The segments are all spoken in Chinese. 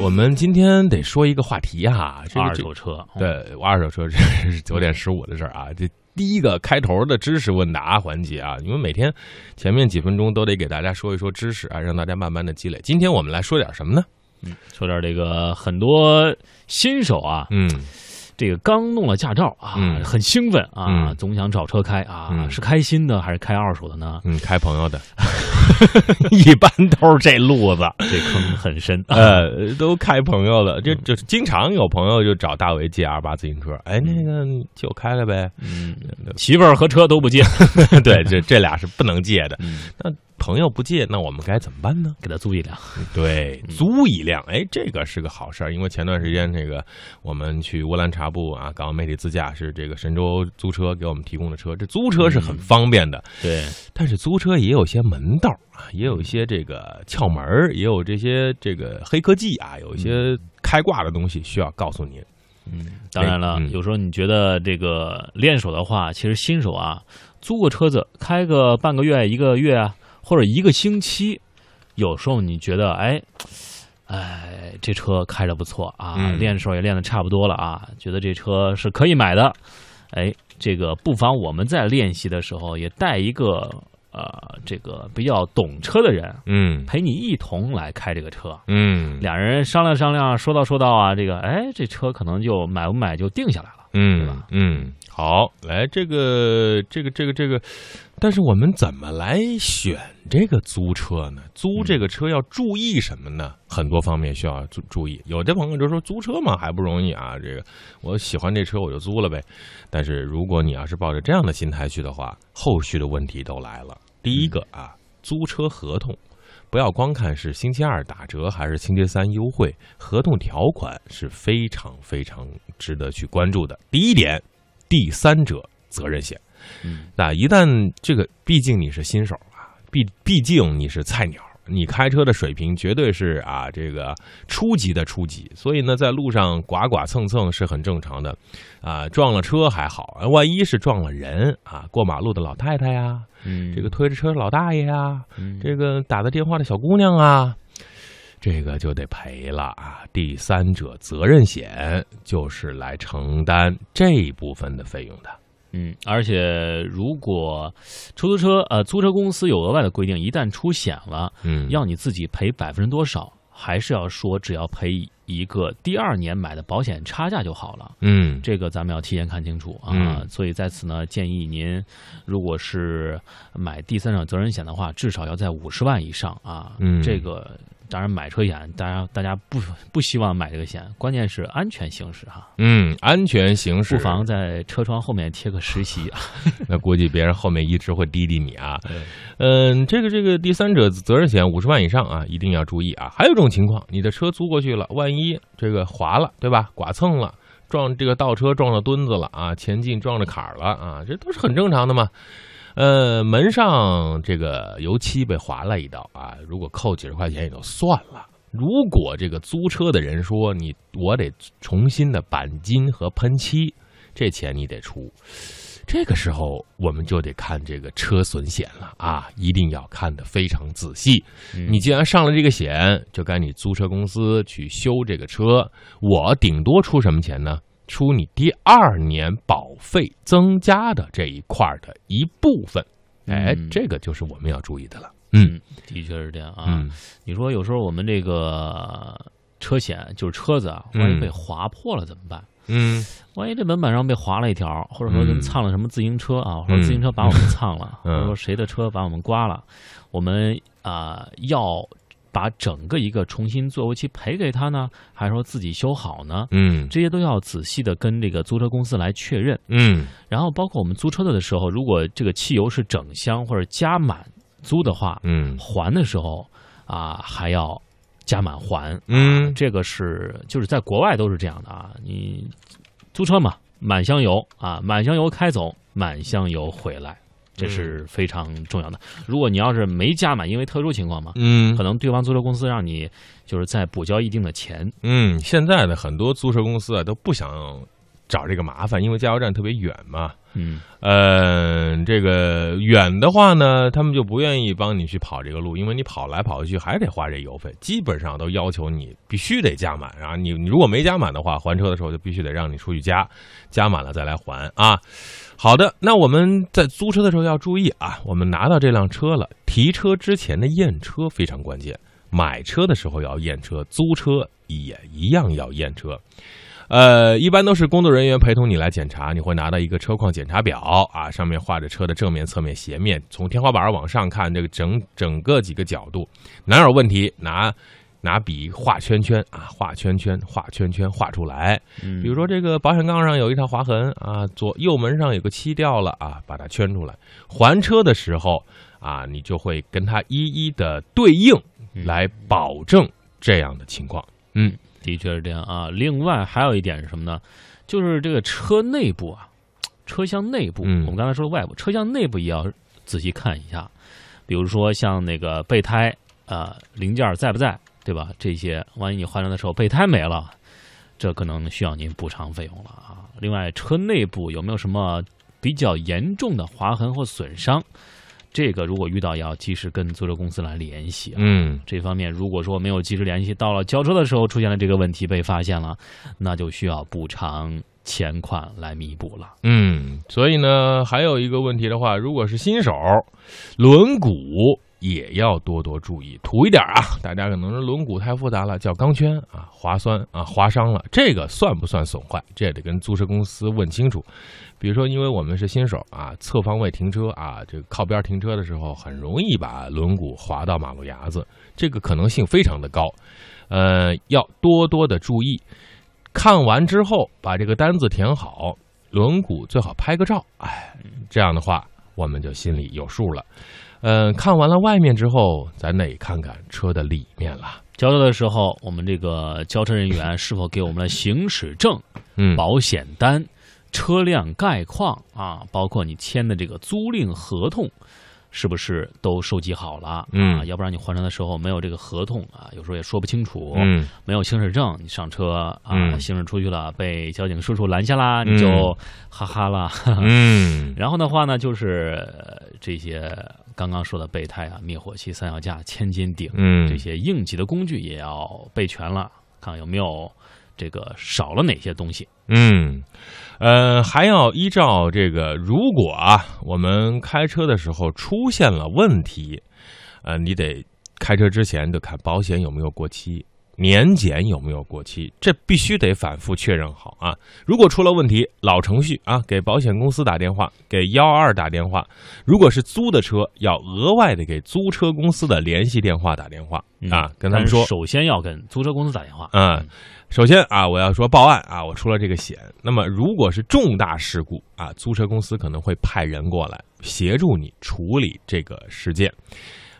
我们今天得说一个话题啊，这个二手车，对，二手车 这是九点十五的事儿啊。这第一个开头的知识问答环节啊，你们每天前面几分钟都得给大家说一说知识啊，让大家慢慢的积累。今天我们来说点什么呢？嗯，说点这个很多新手啊，嗯。这个刚弄了驾照啊，很兴奋啊，总想找车开啊，是开心的还是开二手的呢？嗯，开朋友的，一般都是这路子，这坑很深。呃，都开朋友的，就就经常有朋友就找大伟借二八自行车，哎，那个借我开了呗。嗯，媳妇儿和车都不借，对，这这俩是不能借的。那。朋友不借，那我们该怎么办呢？给他租一辆，对，租一辆，哎，这个是个好事儿。因为前段时间这个我们去乌兰察布啊，港澳媒体自驾是这个神州租车给我们提供的车，这租车是很方便的。对，但是租车也有些门道啊，也有一些这个窍门也有这些这个黑科技啊，有一些开挂的东西需要告诉您。嗯，当然了，有时候你觉得这个练手的话，其实新手啊，租个车子开个半个月、一个月啊。或者一个星期，有时候你觉得，哎，哎，这车开着不错啊，练的时候也练的差不多了啊，觉得这车是可以买的，哎，这个不妨我们在练习的时候也带一个呃，这个比较懂车的人，嗯，陪你一同来开这个车，嗯，两人商量商量，说道说道啊，这个，哎，这车可能就买不买就定下来了，嗯，对吧？嗯。好，来这个这个这个这个，但是我们怎么来选这个租车呢？租这个车要注意什么呢？很多方面需要注注意。有的朋友就说租车嘛还不容易啊，这个我喜欢这车我就租了呗。但是如果你要是抱着这样的心态去的话，后续的问题都来了。第一个啊，租车合同不要光看是星期二打折还是星期三优惠，合同条款是非常非常值得去关注的。第一点。第三者责任险，那一旦这个，毕竟你是新手啊，毕毕竟你是菜鸟，你开车的水平绝对是啊，这个初级的初级，所以呢，在路上剐剐蹭蹭是很正常的，啊，撞了车还好，万一是撞了人啊，过马路的老太太呀，这个推着车老大爷呀，这个打的电话的小姑娘啊。这个就得赔了啊！第三者责任险就是来承担这一部分的费用的。嗯，而且如果出租车呃租车公司有额外的规定，一旦出险了，嗯，要你自己赔百分之多少，还是要说只要赔一个第二年买的保险差价就好了。嗯，这个咱们要提前看清楚啊。所以在此呢，建议您如果是买第三者责任险的话，至少要在五十万以上啊。嗯，这个。当然，买车险，大家大家不不希望买这个险，关键是安全行驶哈。嗯，安全行驶，不妨在车窗后面贴个实习啊。那估计别人后面一直会滴滴你啊。嗯，这个这个第三者责任险五十万以上啊，一定要注意啊。还有一种情况，你的车租过去了，万一这个滑了，对吧？剐蹭了，撞这个倒车撞到墩子了啊，前进撞着坎儿了啊，这都是很正常的嘛。呃，门上这个油漆被划了一道啊，如果扣几十块钱也就算了。如果这个租车的人说你我得重新的钣金和喷漆，这钱你得出。这个时候我们就得看这个车损险了啊，一定要看得非常仔细。你既然上了这个险，就该你租车公司去修这个车。我顶多出什么钱呢？出你第二年保费增加的这一块的一部分，哎，这个就是我们要注意的了。嗯，的确是这样啊。你说有时候我们这个车险就是车子啊，万一被划破了怎么办？嗯，万一这门板上被划了一条，或者说人蹭了什么自行车啊，或者自行车把我们 蹭了，或者说谁的车把我们刮了，我们啊要。把整个一个重新做油漆赔给他呢，还是说自己修好呢？嗯，这些都要仔细的跟这个租车公司来确认。嗯，然后包括我们租车的的时候，如果这个汽油是整箱或者加满租的话，嗯，还的时候啊还要加满还。嗯，这个是就是在国外都是这样的啊，你租车嘛，满箱油啊，满箱油开走，满箱油回来。这是非常重要的。如果你要是没加满，因为特殊情况嘛，嗯，可能对方租车公司让你就是再补交一定的钱。嗯，现在的很多租车公司啊都不想找这个麻烦，因为加油站特别远嘛。嗯，呃，这个远的话呢，他们就不愿意帮你去跑这个路，因为你跑来跑去还得花这油费，基本上都要求你必须得加满。然后你你如果没加满的话，还车的时候就必须得让你出去加，加满了再来还啊。好的，那我们在租车的时候要注意啊，我们拿到这辆车了，提车之前的验车非常关键，买车的时候要验车，租车也一样要验车。呃，一般都是工作人员陪同你来检查，你会拿到一个车况检查表啊，上面画着车的正面、侧面、斜面，从天花板往上看，这个整整个几个角度哪有问题，拿拿笔画圈圈啊，画圈圈，画圈圈，画出来。比如说这个保险杠上有一条划痕啊，左右门上有个漆掉了啊，把它圈出来。还车的时候啊，你就会跟它一一的对应，来保证这样的情况。嗯。的确是这样啊。另外还有一点是什么呢？就是这个车内部啊，车厢内部，我们刚才说的外部，车厢内部也要仔细看一下。比如说像那个备胎啊，零件在不在，对吧？这些万一你换车的时候备胎没了，这可能需要您补偿费用了啊。另外，车内部有没有什么比较严重的划痕或损伤？这个如果遇到，要及时跟租车公司来联系啊。嗯，这方面如果说没有及时联系，到了交车的时候出现了这个问题被发现了，那就需要补偿钱款来弥补了。嗯，所以呢，还有一个问题的话，如果是新手，轮毂。也要多多注意，土一点啊！大家可能是轮毂太复杂了，叫钢圈啊，划酸啊，划伤了，这个算不算损坏？这也得跟租车公司问清楚。比如说，因为我们是新手啊，侧方位停车啊，这个靠边停车的时候，很容易把轮毂划到马路牙子，这个可能性非常的高。呃，要多多的注意。看完之后，把这个单子填好，轮毂最好拍个照，哎，这样的话我们就心里有数了。嗯，看完了外面之后，咱得看看车的里面了。交车的时候，我们这个交车人员是否给我们了行驶证、嗯，保险单、车辆概况啊，包括你签的这个租赁合同。是不是都收集好了？嗯，要不然你换车的时候没有这个合同啊，有时候也说不清楚。嗯，没有行驶证，你上车啊，行驶出去了，被交警叔叔拦下啦，你就哈哈了。嗯，然后的话呢，就是这些刚刚说的备胎啊、灭火器、三脚架、千斤顶，嗯，这些应急的工具也要备全了，看有没有这个少了哪些东西。嗯。呃，还要依照这个，如果啊，我们开车的时候出现了问题，呃，你得开车之前得看保险有没有过期，年检有没有过期，这必须得反复确认好啊。如果出了问题，老程序啊，给保险公司打电话，给幺二打电话。如果是租的车，要额外的给租车公司的联系电话打电话啊，跟他们说，首先要跟租车公司打电话，嗯。首先啊，我要说报案啊，我出了这个险。那么如果是重大事故啊，租车公司可能会派人过来协助你处理这个事件。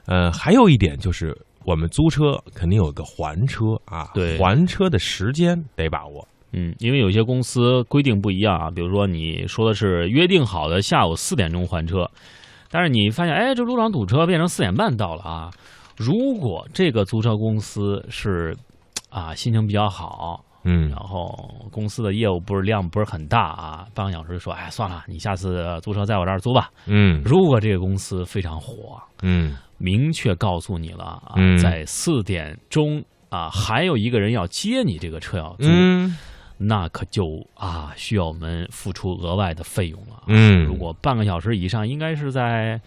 呃，还有一点就是，我们租车肯定有个还车啊，对，还车的时间得把握。嗯，因为有些公司规定不一样啊，比如说你说的是约定好的下午四点钟还车，但是你发现哎，这路上堵车，变成四点半到了啊。如果这个租车公司是。啊，心情比较好，嗯，然后公司的业务不是量不是很大啊，半个小时说，哎，算了，你下次租车在我这儿租吧，嗯，如果这个公司非常火，嗯，明确告诉你了啊，在四点钟啊，还有一个人要接你这个车要租，那可就啊需要我们付出额外的费用了，嗯，如果半个小时以上，应该是在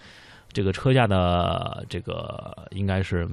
这个车价的这个应该是。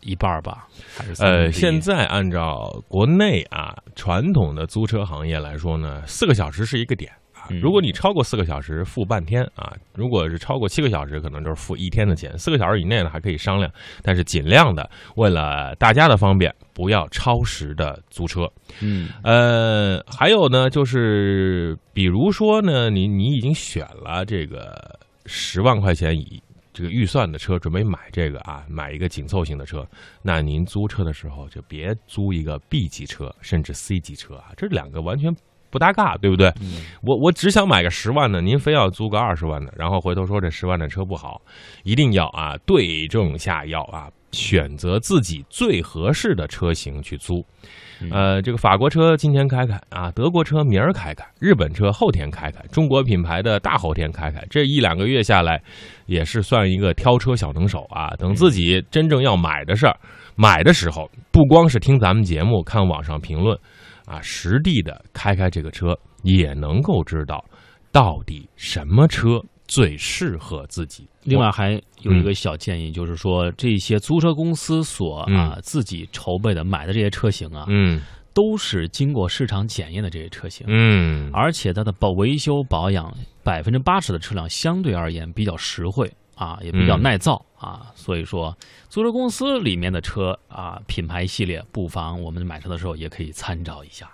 一半吧，还是呃，现在按照国内啊传统的租车行业来说呢，四个小时是一个点啊。如果你超过四个小时，付半天啊；如果是超过七个小时，可能就是付一天的钱。四个小时以内呢，还可以商量，但是尽量的为了大家的方便，不要超时的租车。嗯，呃，还有呢，就是比如说呢，你你已经选了这个十万块钱以。这个预算的车准备买这个啊，买一个紧凑型的车。那您租车的时候就别租一个 B 级车，甚至 C 级车啊，这两个完全不搭嘎，对不对？我我只想买个十万的，您非要租个二十万的，然后回头说这十万的车不好，一定要啊对症下药啊，选择自己最合适的车型去租。呃，这个法国车今天开开啊，德国车明儿开开，日本车后天开开，中国品牌的大后天开开。这一两个月下来，也是算一个挑车小能手啊。等自己真正要买的事儿，买的时候，不光是听咱们节目、看网上评论，啊，实地的开开这个车，也能够知道到底什么车。最适合自己。另外还有一个小建议，就是说这些租车公司所啊自己筹备的买的这些车型啊，嗯，都是经过市场检验的这些车型，嗯，而且它的保维修保养百分之八十的车辆相对而言比较实惠啊，也比较耐造啊，所以说租车公司里面的车啊品牌系列，不妨我们买车的时候也可以参照一下。